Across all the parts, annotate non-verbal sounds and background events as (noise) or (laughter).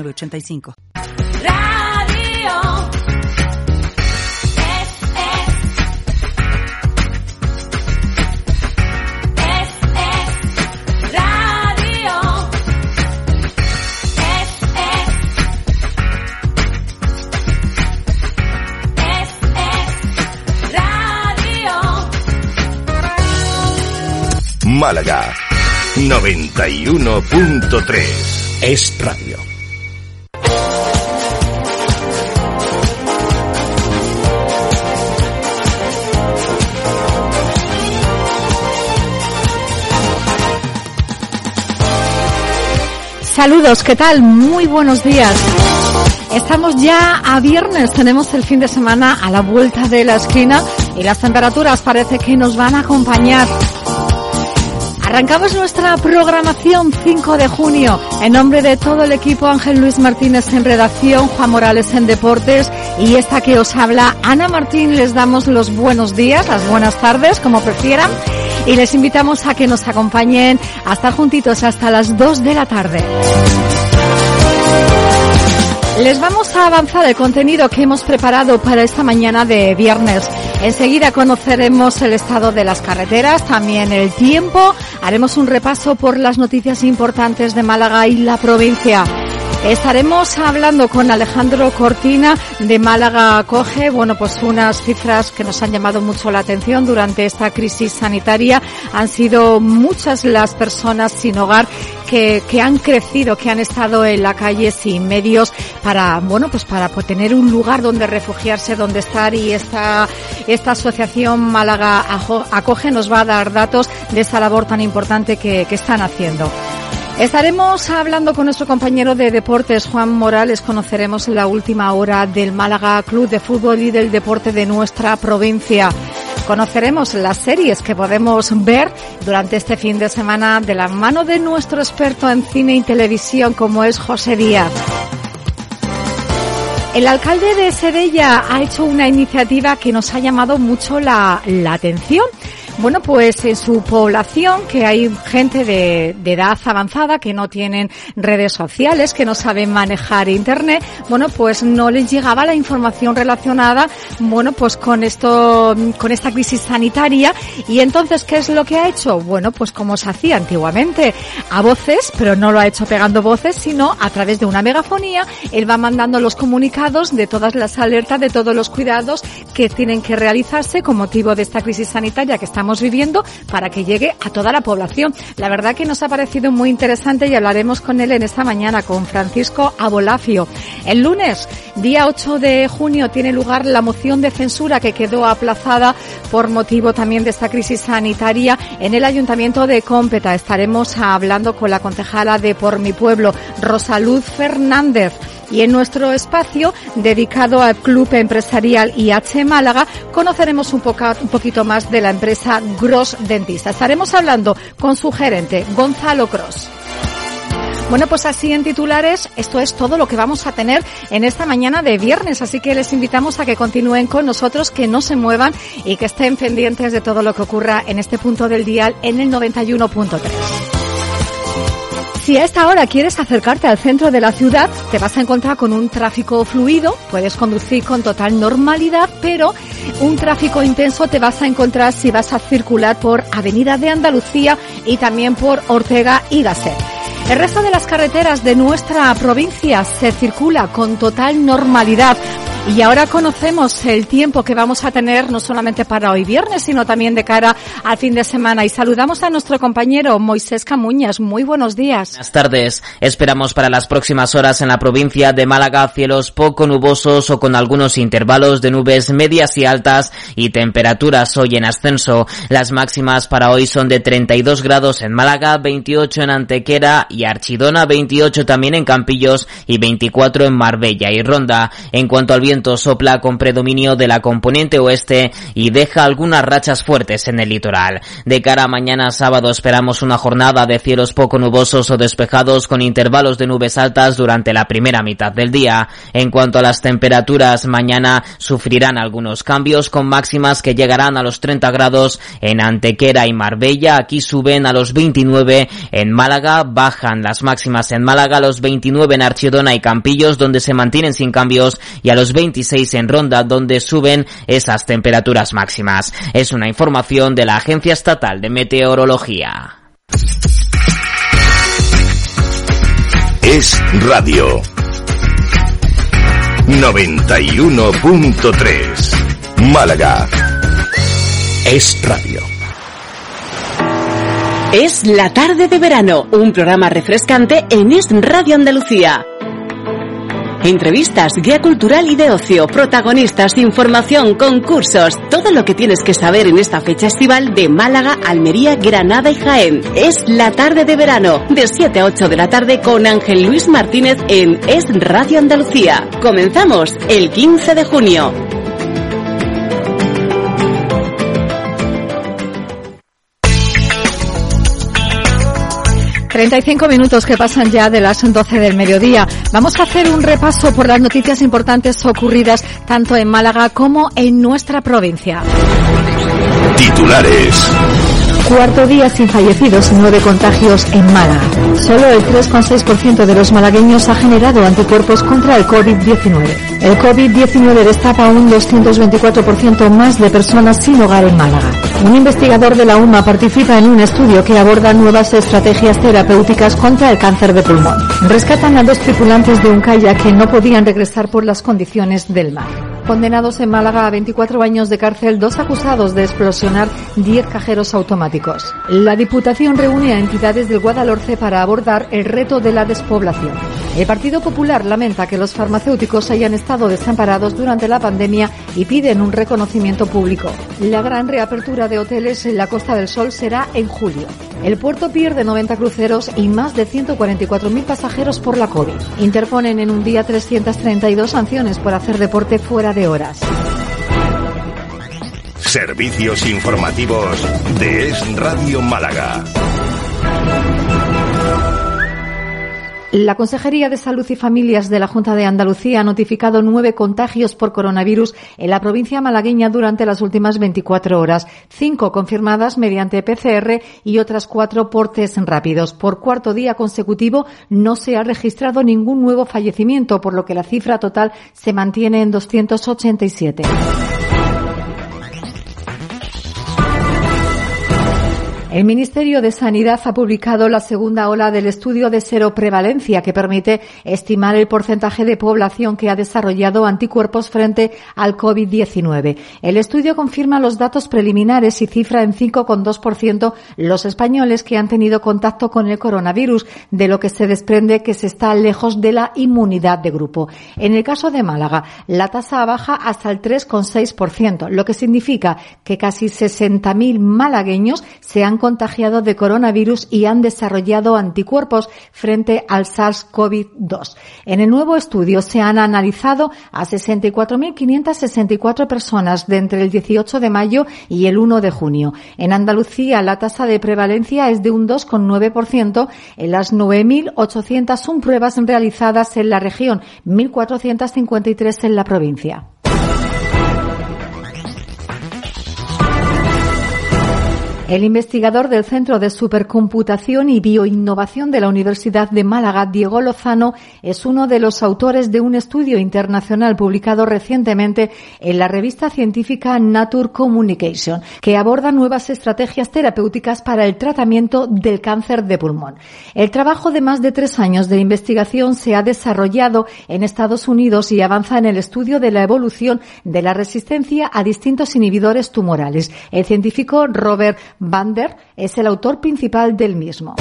8985. Málaga 91.3 Es Radio. Saludos, ¿qué tal? Muy buenos días. Estamos ya a viernes, tenemos el fin de semana a la vuelta de la esquina y las temperaturas parece que nos van a acompañar. Arrancamos nuestra programación 5 de junio. En nombre de todo el equipo, Ángel Luis Martínez en redacción, Juan Morales en deportes y esta que os habla, Ana Martín, les damos los buenos días, las buenas tardes, como prefieran, y les invitamos a que nos acompañen a estar juntitos hasta las 2 de la tarde. Les vamos a avanzar el contenido que hemos preparado para esta mañana de viernes. Enseguida conoceremos el estado de las carreteras, también el tiempo. Haremos un repaso por las noticias importantes de Málaga y la provincia. Estaremos hablando con Alejandro Cortina de Málaga Coge, bueno, pues unas cifras que nos han llamado mucho la atención durante esta crisis sanitaria. Han sido muchas las personas sin hogar que, que han crecido, que han estado en la calle sin medios para, bueno, pues para tener un lugar donde refugiarse, donde estar y esta, esta asociación Málaga Acoge nos va a dar datos de esa labor tan importante que, que están haciendo. Estaremos hablando con nuestro compañero de deportes, Juan Morales. Conoceremos la última hora del Málaga Club de Fútbol y del deporte de nuestra provincia. Conoceremos las series que podemos ver durante este fin de semana de la mano de nuestro experto en cine y televisión como es José Díaz. El alcalde de Sedella ha hecho una iniciativa que nos ha llamado mucho la, la atención. Bueno, pues en su población, que hay gente de, de edad avanzada que no tienen redes sociales, que no saben manejar internet, bueno, pues no les llegaba la información relacionada, bueno, pues con esto, con esta crisis sanitaria. Y entonces, ¿qué es lo que ha hecho? Bueno, pues como se hacía antiguamente, a voces, pero no lo ha hecho pegando voces, sino a través de una megafonía, él va mandando los comunicados de todas las alertas, de todos los cuidados que tienen que realizarse con motivo de esta crisis sanitaria que estamos viviendo para que llegue a toda la población. La verdad que nos ha parecido muy interesante y hablaremos con él en esta mañana, con Francisco Abolafio. El lunes, día 8 de junio, tiene lugar la moción de censura que quedó aplazada por motivo también de esta crisis sanitaria en el Ayuntamiento de Cómpeta. Estaremos hablando con la concejala de Por Mi Pueblo, Rosaluz Fernández. Y en nuestro espacio dedicado al Club Empresarial IH Málaga conoceremos un, poca- un poquito más de la empresa Gross Dentista. Estaremos hablando con su gerente, Gonzalo Cross. Bueno, pues así en titulares, esto es todo lo que vamos a tener en esta mañana de viernes, así que les invitamos a que continúen con nosotros, que no se muevan y que estén pendientes de todo lo que ocurra en este punto del dial en el 91.3. Si a esta hora quieres acercarte al centro de la ciudad, te vas a encontrar con un tráfico fluido, puedes conducir con total normalidad, pero un tráfico intenso te vas a encontrar si vas a circular por Avenida de Andalucía y también por Ortega y Gasset. El resto de las carreteras de nuestra provincia se circula con total normalidad. Y ahora conocemos el tiempo que vamos a tener no solamente para hoy viernes, sino también de cara al fin de semana. Y saludamos a nuestro compañero Moisés Camuñas. Muy buenos días. Buenas tardes. Esperamos para las próximas horas en la provincia de Málaga cielos poco nubosos o con algunos intervalos de nubes medias y altas y temperaturas hoy en ascenso. Las máximas para hoy son de 32 grados en Málaga, 28 en Antequera y Archidona, 28 también en Campillos y 24 en Marbella y Ronda. En cuanto al viento sopla con predominio de la componente oeste y deja algunas rachas fuertes en el litoral. De cara a mañana sábado esperamos una jornada de cielos poco nubosos o despejados con intervalos de nubes altas durante la primera mitad del día. En cuanto a las temperaturas, mañana sufrirán algunos cambios con máximas que llegarán a los 30 grados en Antequera y Marbella. Aquí suben a los 29 en Málaga, bajan las máximas en Málaga a los 29 en Archidona y Campillos donde se mantienen sin cambios y a los 26 en Ronda, donde suben esas temperaturas máximas. Es una información de la Agencia Estatal de Meteorología. Es radio. 91.3. Málaga. Es radio. Es la tarde de verano, un programa refrescante en Es Radio Andalucía. Entrevistas, guía cultural y de ocio, protagonistas, información, concursos, todo lo que tienes que saber en esta fecha estival de Málaga, Almería, Granada y Jaén. Es la tarde de verano, de 7 a 8 de la tarde con Ángel Luis Martínez en Es Radio Andalucía. Comenzamos el 15 de junio. 35 minutos que pasan ya de las 12 del mediodía. Vamos a hacer un repaso por las noticias importantes ocurridas tanto en Málaga como en nuestra provincia. Titulares. Cuarto día sin fallecidos y nueve contagios en Málaga. Solo el 3,6% de los malagueños ha generado anticuerpos contra el COVID-19. El COVID-19 destapa un 224% más de personas sin hogar en Málaga. Un investigador de la UMA participa en un estudio que aborda nuevas estrategias terapéuticas contra el cáncer de pulmón. Rescatan a dos tripulantes de un kayak que no podían regresar por las condiciones del mar. Condenados en Málaga a 24 años de cárcel dos acusados de explosionar 10 cajeros automáticos. La Diputación reúne a entidades del Guadalhorce para abordar el reto de la despoblación. El Partido Popular lamenta que los farmacéuticos hayan estado desamparados durante la pandemia y piden un reconocimiento público. La gran reapertura de hoteles en la Costa del Sol será en julio. El puerto pierde 90 cruceros y más de 144.000 pasajeros por la COVID. Interponen en un día 332 sanciones por hacer deporte de horas. Servicios informativos de Es Radio Málaga. La Consejería de Salud y Familias de la Junta de Andalucía ha notificado nueve contagios por coronavirus en la provincia malagueña durante las últimas 24 horas, cinco confirmadas mediante PCR y otras cuatro por test rápidos. Por cuarto día consecutivo no se ha registrado ningún nuevo fallecimiento, por lo que la cifra total se mantiene en 287. El Ministerio de Sanidad ha publicado la segunda ola del estudio de seroprevalencia que permite estimar el porcentaje de población que ha desarrollado anticuerpos frente al COVID-19. El estudio confirma los datos preliminares y cifra en 5,2% los españoles que han tenido contacto con el coronavirus, de lo que se desprende que se está lejos de la inmunidad de grupo. En el caso de Málaga, la tasa baja hasta el 3,6%, lo que significa que casi 60.000 malagueños se han contagiado de coronavirus y han desarrollado anticuerpos frente al SARS-CoV-2. En el nuevo estudio se han analizado a 64.564 personas de entre el 18 de mayo y el 1 de junio. En Andalucía la tasa de prevalencia es de un 2,9% en las 9.801 pruebas realizadas en la región, 1.453 en la provincia. El investigador del Centro de Supercomputación y Bioinnovación de la Universidad de Málaga, Diego Lozano, es uno de los autores de un estudio internacional publicado recientemente en la revista científica Nature Communication, que aborda nuevas estrategias terapéuticas para el tratamiento del cáncer de pulmón. El trabajo de más de tres años de investigación se ha desarrollado en Estados Unidos y avanza en el estudio de la evolución de la resistencia a distintos inhibidores tumorales. El científico Robert Bander es el autor principal del mismo.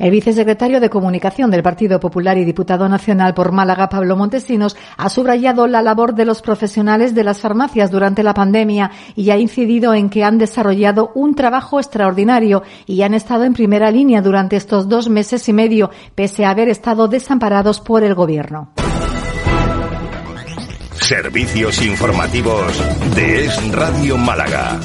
El vicesecretario de Comunicación del Partido Popular y diputado nacional por Málaga, Pablo Montesinos, ha subrayado la labor de los profesionales de las farmacias durante la pandemia y ha incidido en que han desarrollado un trabajo extraordinario y han estado en primera línea durante estos dos meses y medio, pese a haber estado desamparados por el Gobierno. Servicios informativos de Es Radio Málaga.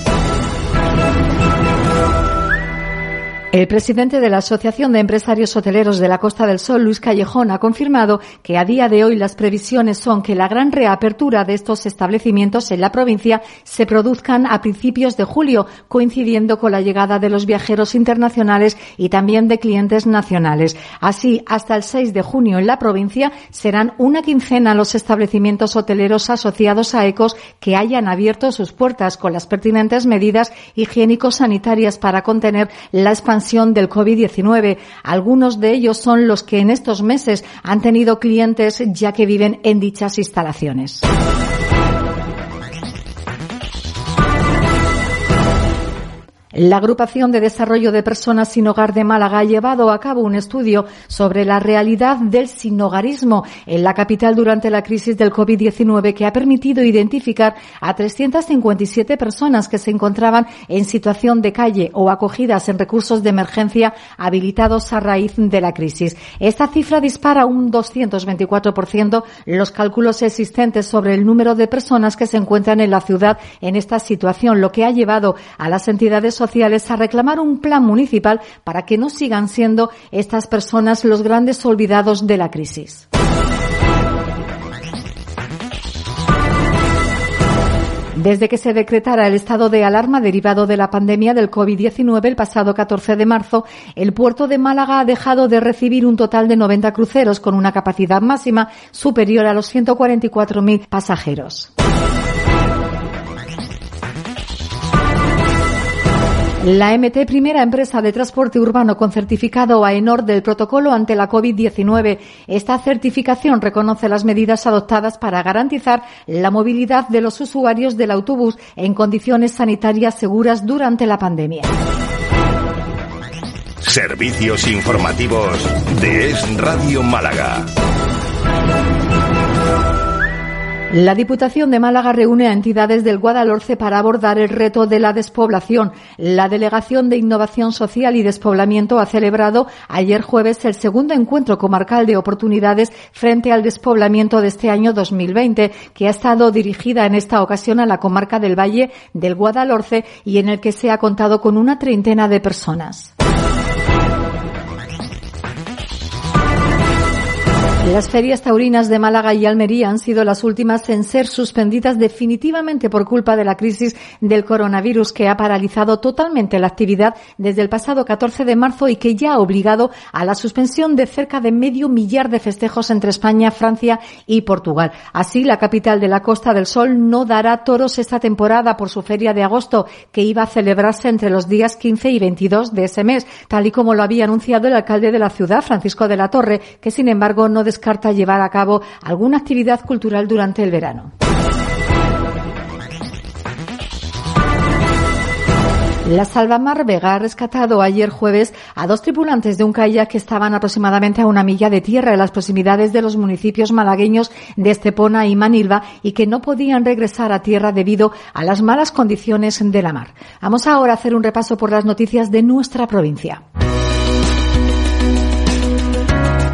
El presidente de la Asociación de Empresarios Hoteleros de la Costa del Sol, Luis Callejón, ha confirmado que a día de hoy las previsiones son que la gran reapertura de estos establecimientos en la provincia se produzcan a principios de julio, coincidiendo con la llegada de los viajeros internacionales y también de clientes nacionales. Así, hasta el 6 de junio en la provincia serán una quincena los establecimientos hoteleros asociados a ECOS que hayan abierto sus puertas con las pertinentes medidas higiénico-sanitarias para contener la expansión del COVID-19. Algunos de ellos son los que en estos meses han tenido clientes ya que viven en dichas instalaciones. La Agrupación de Desarrollo de Personas Sin Hogar de Málaga ha llevado a cabo un estudio sobre la realidad del sinhogarismo en la capital durante la crisis del COVID-19 que ha permitido identificar a 357 personas que se encontraban en situación de calle o acogidas en recursos de emergencia habilitados a raíz de la crisis. Esta cifra dispara un 224% los cálculos existentes sobre el número de personas que se encuentran en la ciudad en esta situación, lo que ha llevado a las entidades a reclamar un plan municipal para que no sigan siendo estas personas los grandes olvidados de la crisis. Desde que se decretara el estado de alarma derivado de la pandemia del COVID-19 el pasado 14 de marzo, el puerto de Málaga ha dejado de recibir un total de 90 cruceros con una capacidad máxima superior a los 144.000 pasajeros. La MT, primera empresa de transporte urbano con certificado AENOR del protocolo ante la COVID-19. Esta certificación reconoce las medidas adoptadas para garantizar la movilidad de los usuarios del autobús en condiciones sanitarias seguras durante la pandemia. Servicios informativos de Es Radio Málaga. La Diputación de Málaga reúne a entidades del Guadalhorce para abordar el reto de la despoblación. La Delegación de Innovación Social y Despoblamiento ha celebrado ayer jueves el segundo encuentro comarcal de oportunidades frente al despoblamiento de este año 2020, que ha estado dirigida en esta ocasión a la comarca del Valle del Guadalhorce y en el que se ha contado con una treintena de personas. Las ferias taurinas de Málaga y Almería han sido las últimas en ser suspendidas definitivamente por culpa de la crisis del coronavirus que ha paralizado totalmente la actividad desde el pasado 14 de marzo y que ya ha obligado a la suspensión de cerca de medio millar de festejos entre España, Francia y Portugal. Así, la capital de la Costa del Sol no dará toros esta temporada por su feria de agosto que iba a celebrarse entre los días 15 y 22 de ese mes, tal y como lo había anunciado el alcalde de la ciudad, Francisco de la Torre, que sin embargo no descarta llevar a cabo alguna actividad cultural durante el verano. La Salvamar Vega ha rescatado ayer jueves a dos tripulantes de un kayak que estaban aproximadamente a una milla de tierra en las proximidades de los municipios malagueños de Estepona y Manilva y que no podían regresar a tierra debido a las malas condiciones de la mar. Vamos ahora a hacer un repaso por las noticias de nuestra provincia.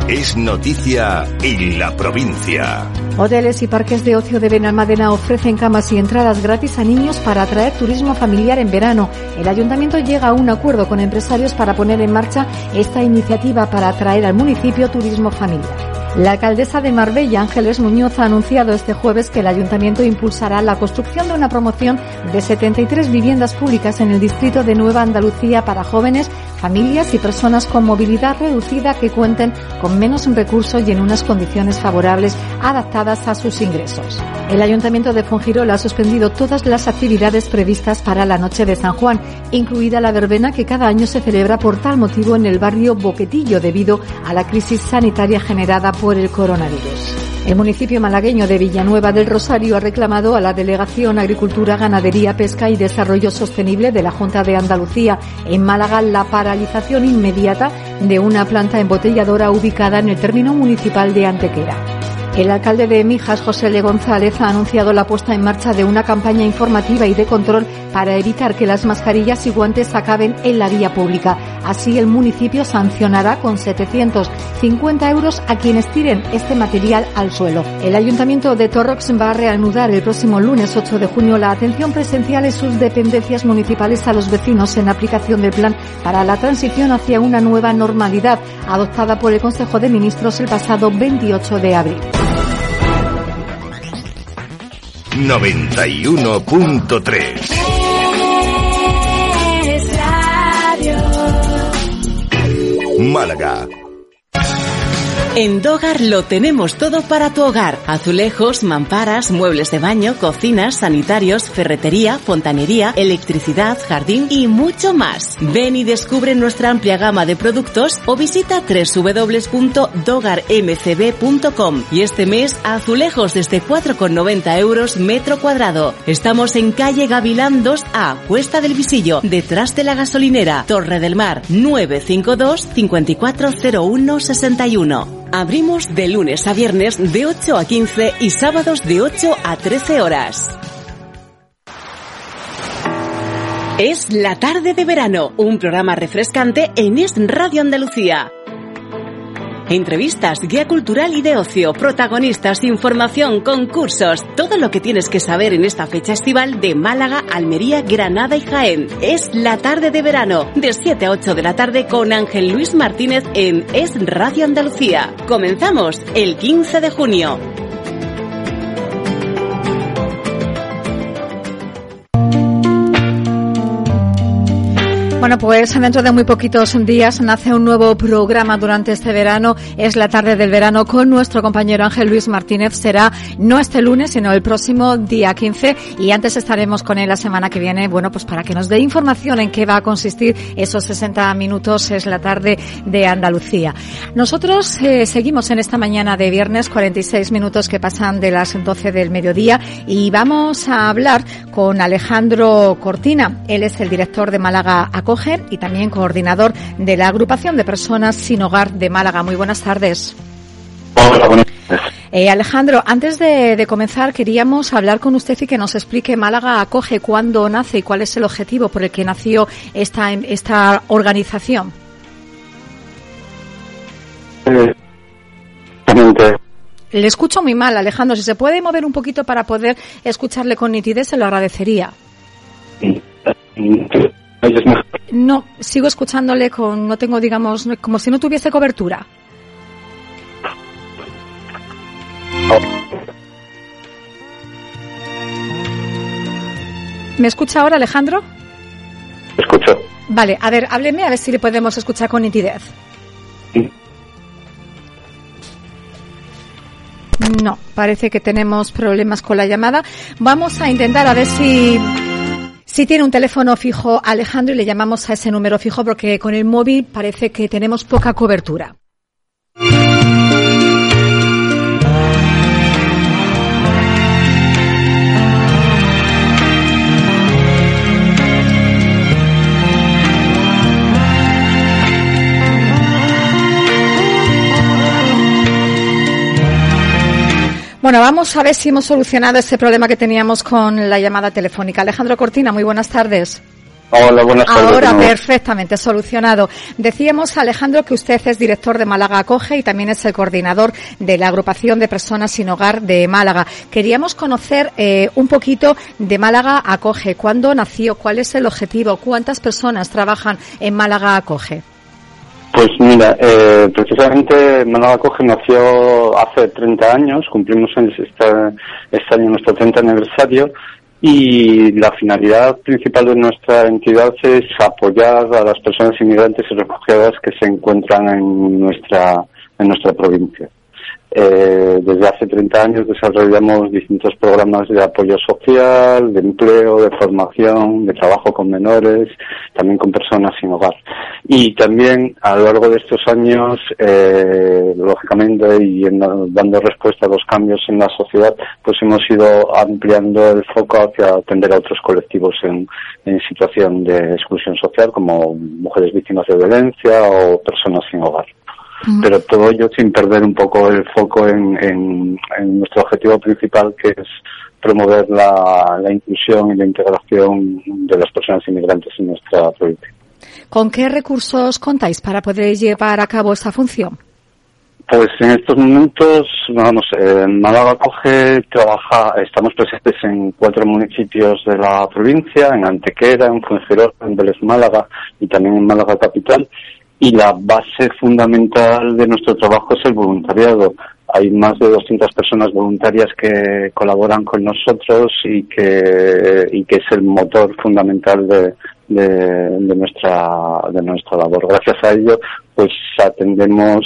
Es noticia en la provincia. Hoteles y parques de ocio de Benalmádena ofrecen camas y entradas gratis a niños para atraer turismo familiar en verano. El ayuntamiento llega a un acuerdo con empresarios para poner en marcha esta iniciativa para atraer al municipio turismo familiar. La alcaldesa de Marbella, Ángeles Muñoz, ha anunciado este jueves que el ayuntamiento impulsará la construcción de una promoción de 73 viviendas públicas en el distrito de Nueva Andalucía para jóvenes, familias y personas con movilidad reducida que cuenten con menos recursos y en unas condiciones favorables adaptadas a sus ingresos. El ayuntamiento de Fungirola ha suspendido todas las actividades previstas para la noche de San Juan, incluida la verbena que cada año se celebra por tal motivo en el barrio Boquetillo debido a la crisis sanitaria generada por el coronavirus. El municipio malagueño de Villanueva del Rosario ha reclamado a la Delegación Agricultura, Ganadería, Pesca y Desarrollo Sostenible de la Junta de Andalucía en Málaga la paralización inmediata de una planta embotelladora ubicada en el término municipal de Antequera. El alcalde de Mijas, José Le González, ha anunciado la puesta en marcha de una campaña informativa y de control para evitar que las mascarillas y guantes acaben en la vía pública. Así, el municipio sancionará con 750 euros a quienes tiren este material al suelo. El ayuntamiento de Torrox va a reanudar el próximo lunes 8 de junio la atención presencial en sus dependencias municipales a los vecinos en aplicación del plan para la transición hacia una nueva normalidad adoptada por el Consejo de Ministros el pasado 28 de abril. 91.3 Málaga. En Dogar lo tenemos todo para tu hogar. Azulejos, mamparas, muebles de baño, cocinas, sanitarios, ferretería, fontanería, electricidad, jardín y mucho más. Ven y descubre nuestra amplia gama de productos o visita www.dogarmcb.com y este mes azulejos desde 4,90 euros metro cuadrado. Estamos en calle Gavilán 2A, Cuesta del Visillo, detrás de la gasolinera, Torre del Mar, 952 5401 61. Abrimos de lunes a viernes de 8 a 15 y sábados de 8 a 13 horas. Es la tarde de verano, un programa refrescante en Es Radio Andalucía. Entrevistas, guía cultural y de ocio, protagonistas, información, concursos, todo lo que tienes que saber en esta fecha estival de Málaga, Almería, Granada y Jaén. Es la tarde de verano, de 7 a 8 de la tarde con Ángel Luis Martínez en Es Radio Andalucía. Comenzamos el 15 de junio. Bueno, pues dentro de muy poquitos días nace un nuevo programa durante este verano. Es la tarde del verano con nuestro compañero Ángel Luis Martínez. Será no este lunes, sino el próximo día 15. Y antes estaremos con él la semana que viene, bueno, pues para que nos dé información en qué va a consistir esos 60 minutos. Es la tarde de Andalucía. Nosotros eh, seguimos en esta mañana de viernes, 46 minutos que pasan de las 12 del mediodía. Y vamos a hablar con Alejandro Cortina. Él es el director de Málaga Acoge y también coordinador de la agrupación de personas sin hogar de Málaga. Muy buenas tardes. Hola, buenas tardes. Eh, Alejandro, antes de, de comenzar queríamos hablar con usted y que nos explique Málaga Acoge cuándo nace y cuál es el objetivo por el que nació esta, esta organización. Eh. Le escucho muy mal, Alejandro. Si se puede mover un poquito para poder escucharle con nitidez, se lo agradecería. No, sigo escuchándole con, no tengo, digamos, como si no tuviese cobertura. ¿Me escucha ahora, Alejandro? Escucho. Vale, a ver, hábleme a ver si le podemos escuchar con nitidez. No, parece que tenemos problemas con la llamada. Vamos a intentar a ver si si tiene un teléfono fijo Alejandro y le llamamos a ese número fijo porque con el móvil parece que tenemos poca cobertura. Bueno, vamos a ver si hemos solucionado ese problema que teníamos con la llamada telefónica. Alejandro Cortina, muy buenas tardes. Hola, buenas tardes. Ahora perfectamente solucionado. Decíamos, Alejandro, que usted es director de Málaga Acoge y también es el coordinador de la agrupación de personas sin hogar de Málaga. Queríamos conocer eh, un poquito de Málaga Acoge. ¿Cuándo nació? ¿Cuál es el objetivo? ¿Cuántas personas trabajan en Málaga Acoge? Pues mira, eh, precisamente Málaga Coge nació hace 30 años, cumplimos este, este año nuestro 30 aniversario y la finalidad principal de nuestra entidad es apoyar a las personas inmigrantes y refugiadas que se encuentran en nuestra en nuestra provincia. Eh, desde hace 30 años desarrollamos distintos programas de apoyo social, de empleo, de formación, de trabajo con menores, también con personas sin hogar. Y también a lo largo de estos años, eh, lógicamente, y dando respuesta a los cambios en la sociedad, pues hemos ido ampliando el foco hacia atender a otros colectivos en, en situación de exclusión social, como mujeres víctimas de violencia o personas sin hogar pero todo ello sin perder un poco el foco en, en, nuestro objetivo principal, que es promover la, la, inclusión y la integración de las personas inmigrantes en nuestra provincia. ¿Con qué recursos contáis para poder llevar a cabo esta función? Pues en estos momentos, vamos, en Málaga Coge trabaja, estamos presentes en cuatro municipios de la provincia, en Antequera, en Fuengirola, en Vélez Málaga y también en Málaga Capital y la base fundamental de nuestro trabajo es el voluntariado. Hay más de 200 personas voluntarias que colaboran con nosotros y que, y que es el motor fundamental de, de, nuestra, de nuestra labor. Gracias a ello, pues atendemos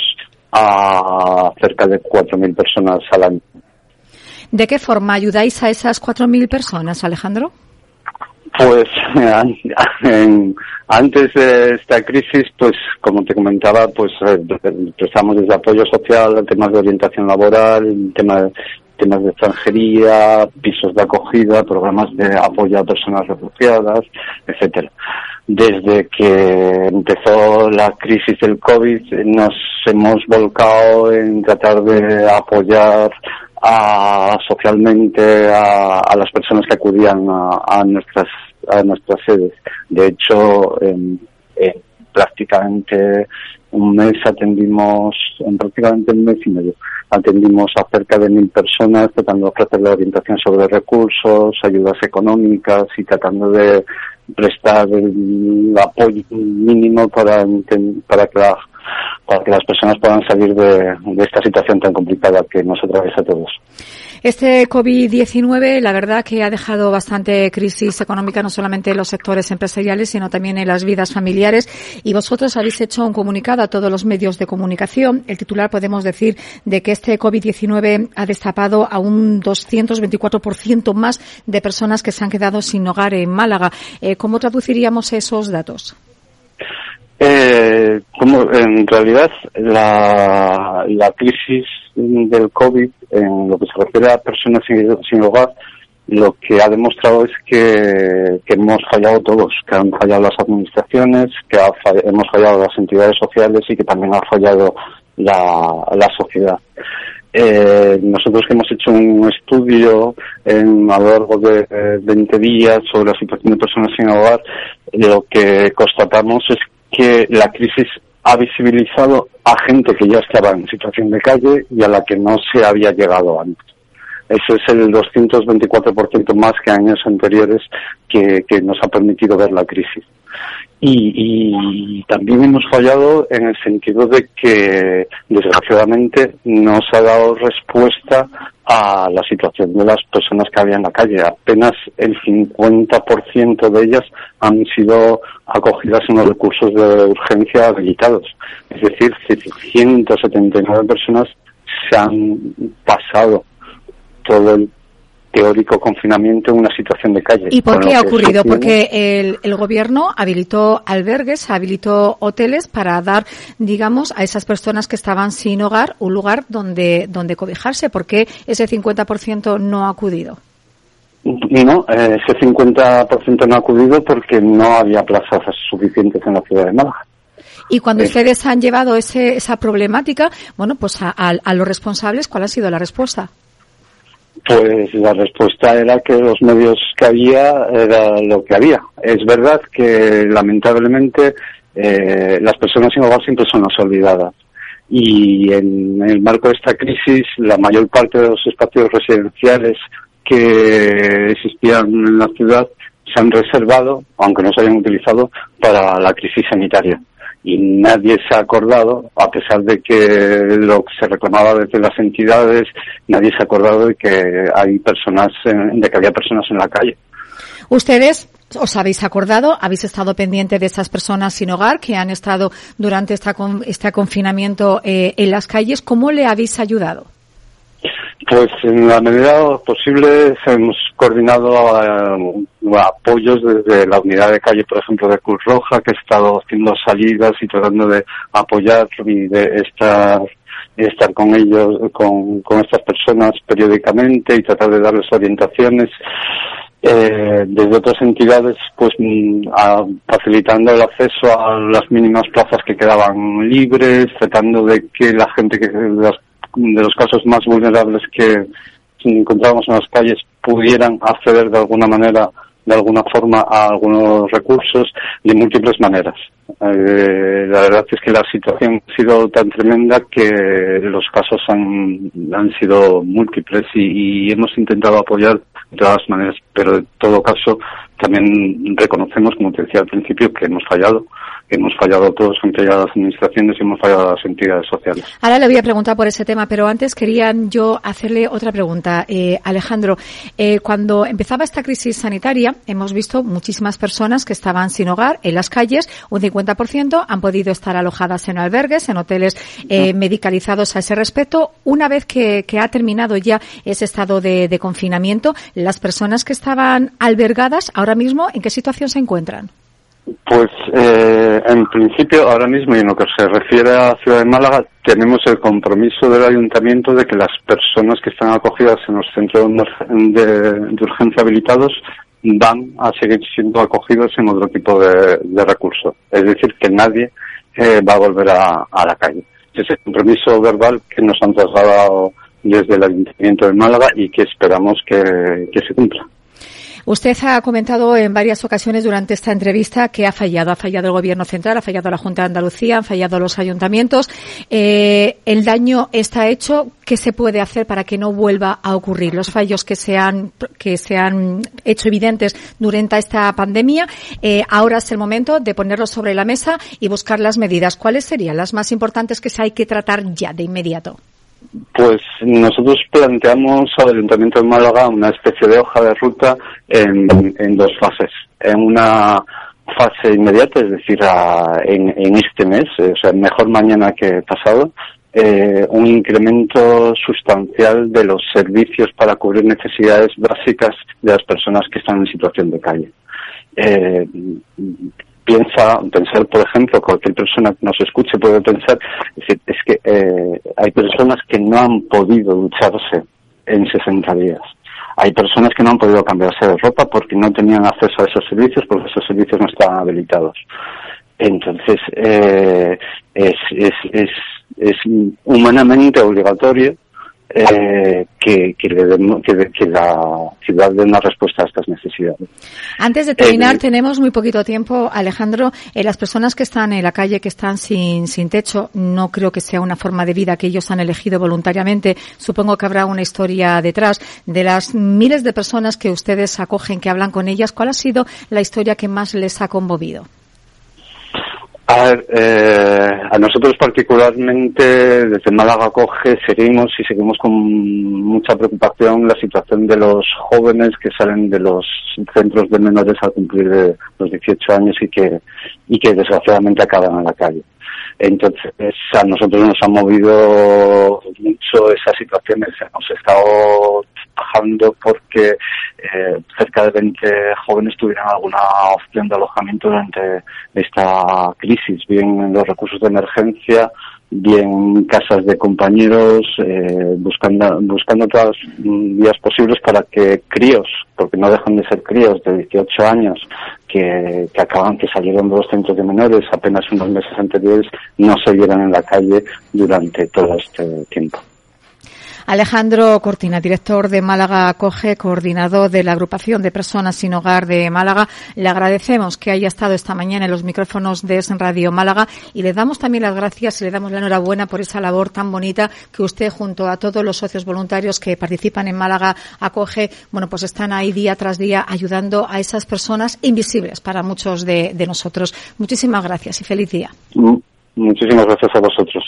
a cerca de 4.000 personas al año. ¿De qué forma ayudáis a esas 4.000 personas, Alejandro? Pues (laughs) antes de esta crisis, pues como te comentaba, pues eh, prestamos desde apoyo social, temas de orientación laboral, temas temas de extranjería, pisos de acogida, programas de apoyo a personas refugiadas, etcétera. Desde que empezó la crisis del COVID nos hemos volcado en tratar de apoyar a, socialmente a, las personas que acudían a, nuestras a nuestras sedes. De hecho, en, prácticamente un mes atendimos, en prácticamente un mes y medio, atendimos a cerca de mil personas tratando de ofrecer la orientación sobre recursos, ayudas económicas y tratando de prestar el apoyo mínimo para, para que para que las personas puedan salir de, esta situación tan complicada que nos atraviesa a todos. Este COVID-19, la verdad que ha dejado bastante crisis económica, no solamente en los sectores empresariales, sino también en las vidas familiares. Y vosotros habéis hecho un comunicado a todos los medios de comunicación. El titular podemos decir de que este COVID-19 ha destapado a un 224% más de personas que se han quedado sin hogar en Málaga. Eh, ¿Cómo traduciríamos esos datos? Eh, como en realidad la, la crisis del COVID en lo que se refiere a personas sin, hogar lo que ha demostrado es que, que, hemos fallado todos, que han fallado las administraciones, que hemos fallado las entidades sociales y que también ha fallado la, la sociedad. Eh, nosotros que hemos hecho un estudio en, a lo largo de 20 días sobre la situación de personas sin hogar, lo que constatamos es que la crisis ha visibilizado a gente que ya estaba en situación de calle y a la que no se había llegado antes. Eso es el 224% más que años anteriores que, que nos ha permitido ver la crisis. Y, también hemos fallado en el sentido de que, desgraciadamente, no se ha dado respuesta a la situación de las personas que había en la calle. Apenas el 50% de ellas han sido acogidas en los recursos de urgencia habilitados. Es decir, 179 personas se han pasado todo el teórico confinamiento en una situación de calle. ¿Y por qué ha ocurrido? Porque el, el, gobierno habilitó albergues, habilitó hoteles para dar, digamos, a esas personas que estaban sin hogar un lugar donde, donde cobijarse. ¿Por qué ese 50% no ha acudido? No, eh, ese 50% no ha acudido porque no había plazas suficientes en la ciudad de Málaga. Y cuando eh. ustedes han llevado ese, esa problemática, bueno, pues a, a los responsables, ¿cuál ha sido la respuesta? Pues la respuesta era que los medios que había era lo que había. Es verdad que lamentablemente eh, las personas sin hogar siempre son las olvidadas. Y en el marco de esta crisis, la mayor parte de los espacios residenciales que existían en la ciudad se han reservado, aunque no se hayan utilizado, para la crisis sanitaria y nadie se ha acordado, a pesar de que lo que se reclamaba desde las entidades, nadie se ha acordado de que hay personas, de que había personas en la calle. Ustedes os habéis acordado, habéis estado pendiente de esas personas sin hogar que han estado durante esta, este confinamiento eh, en las calles. ¿Cómo le habéis ayudado? Pues en la medida posible hemos coordinado eh, apoyos desde la unidad de calle, por ejemplo, de Cruz Roja, que ha estado haciendo salidas y tratando de apoyar y de estar, estar con ellos, con, con estas personas periódicamente y tratar de darles orientaciones. Eh, desde otras entidades, pues mm, facilitando el acceso a las mínimas plazas que quedaban libres, tratando de que la gente que las de los casos más vulnerables que encontrábamos en las calles pudieran acceder de alguna manera, de alguna forma, a algunos recursos de múltiples maneras. Eh, la verdad es que la situación ha sido tan tremenda que los casos han, han sido múltiples y, y hemos intentado apoyar de todas maneras, pero en todo caso también reconocemos, como te decía al principio, que hemos fallado hemos fallado todos entre las administraciones y hemos fallado las entidades sociales. Ahora le voy a preguntar por ese tema, pero antes quería yo hacerle otra pregunta. Eh, Alejandro, eh, cuando empezaba esta crisis sanitaria, hemos visto muchísimas personas que estaban sin hogar en las calles. Un 50% han podido estar alojadas en albergues, en hoteles eh, medicalizados a ese respecto. Una vez que, ha terminado ya ese estado de, de confinamiento, las personas que estaban albergadas ahora mismo, ¿en qué situación se encuentran? Pues eh, en principio, ahora mismo, y en lo que se refiere a Ciudad de Málaga, tenemos el compromiso del ayuntamiento de que las personas que están acogidas en los centros de, urgencia habilitados van a seguir siendo acogidos en otro tipo de, recursos. Es decir, que nadie eh, va a volver a, la calle. Es el compromiso verbal que nos han trasladado desde el ayuntamiento de Málaga y que esperamos que se cumpla. Usted ha comentado en varias ocasiones durante esta entrevista que ha fallado. Ha fallado el Gobierno central, ha fallado la Junta de Andalucía, han fallado los ayuntamientos. Eh, el daño está hecho. ¿Qué se puede hacer para que no vuelva a ocurrir? Los fallos que se han, que se han hecho evidentes durante esta pandemia, eh, ahora es el momento de ponerlos sobre la mesa y buscar las medidas. ¿Cuáles serían las más importantes que se hay que tratar ya de inmediato? Pues nosotros planteamos al Ayuntamiento de Málaga una especie de hoja de ruta en, dos fases. En una fase inmediata, es decir, en, este mes, eh, o sea, mejor mañana que pasado, eh, un incremento sustancial de los servicios para cubrir necesidades básicas de las personas que están en situación de calle. Eh, piensa, pensar, por ejemplo, cualquier persona que nos escuche puede pensar, es, que eh, hay personas que no han podido ducharse en 60 días. Hay personas que no han podido cambiarse de ropa porque no tenían acceso a esos servicios, porque esos servicios no estaban habilitados. Entonces, eh, es, es, es humanamente obligatorio eh, que, que, la ciudad dé una respuesta a estas necesidades. Antes de terminar, eh, tenemos muy poquito tiempo, Alejandro. Eh, las personas que están en la calle, que están sin, sin techo, no creo que sea una forma de vida que ellos han elegido voluntariamente. Supongo que habrá una historia detrás. De las miles de personas que ustedes acogen, que hablan con ellas, ¿cuál ha sido la historia que más les ha conmovido? A eh, a nosotros particularmente desde Málaga Coge seguimos y seguimos con mucha preocupación la situación de los jóvenes que salen de los centros de menores al cumplir de los 18 años y que, y que desgraciadamente acaban en la calle. Entonces, a nosotros nos ha movido mucho esa situación. Hemos estado trabajando porque eh, cerca de 20 jóvenes tuvieran alguna opción de alojamiento durante esta crisis, bien en los recursos de emergencia, bien casas de compañeros, eh, buscando, buscando todas las vías posibles para que críos, porque no dejan de ser críos de 18 años, que, que acaban, que salieron de los centros de menores apenas unos meses anteriores, no se vieran en la calle durante todo este tiempo. Alejandro Cortina, director de Málaga Acoge, coordinador de la agrupación de personas sin hogar de Málaga. Le agradecemos que haya estado esta mañana en los micrófonos de Radio Málaga y le damos también las gracias y le damos la enhorabuena por esa labor tan bonita que usted junto a todos los socios voluntarios que participan en Málaga Acoge, bueno, pues están ahí día tras día ayudando a esas personas invisibles para muchos de, de nosotros. Muchísimas gracias y feliz día. Muchísimas gracias a vosotros.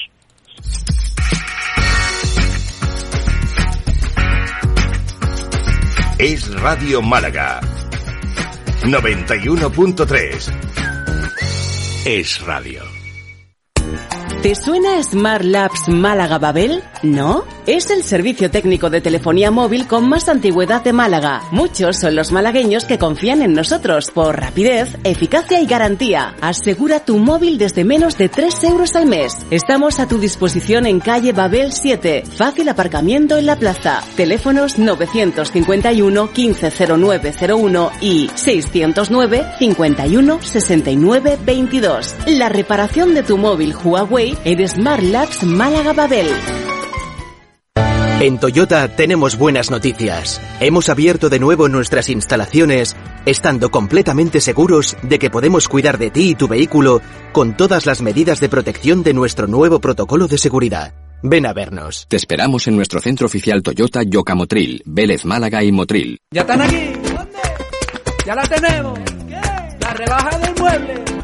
Es Radio Málaga 91.3. Es radio. ¿Te suena Smart Labs Málaga Babel? ¿No? Es el servicio técnico de telefonía móvil con más antigüedad de Málaga. Muchos son los malagueños que confían en nosotros por rapidez, eficacia y garantía. Asegura tu móvil desde menos de 3 euros al mes. Estamos a tu disposición en calle Babel 7. Fácil aparcamiento en la plaza. Teléfonos 951 150901 y 609 51 69 22. La reparación de tu móvil Huawei en Smart Labs Málaga Babel. En Toyota tenemos buenas noticias. Hemos abierto de nuevo nuestras instalaciones, estando completamente seguros de que podemos cuidar de ti y tu vehículo con todas las medidas de protección de nuestro nuevo protocolo de seguridad. Ven a vernos. Te esperamos en nuestro centro oficial Toyota Yoka Motril, Vélez Málaga y Motril. ¿Ya están aquí? ¿Dónde? Ya la tenemos. La rebaja del mueble.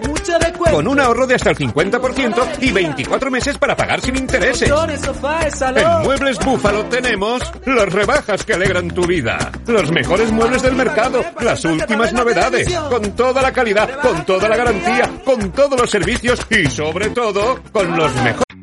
Con mucho descuento. Con un ahorro de hasta el 50% y 24 meses para pagar sin intereses. En Muebles Búfalo tenemos las rebajas que alegran tu vida. Los mejores muebles del mercado, las últimas novedades, con toda la calidad, con toda la garantía, con todos los servicios y sobre todo con los mejores.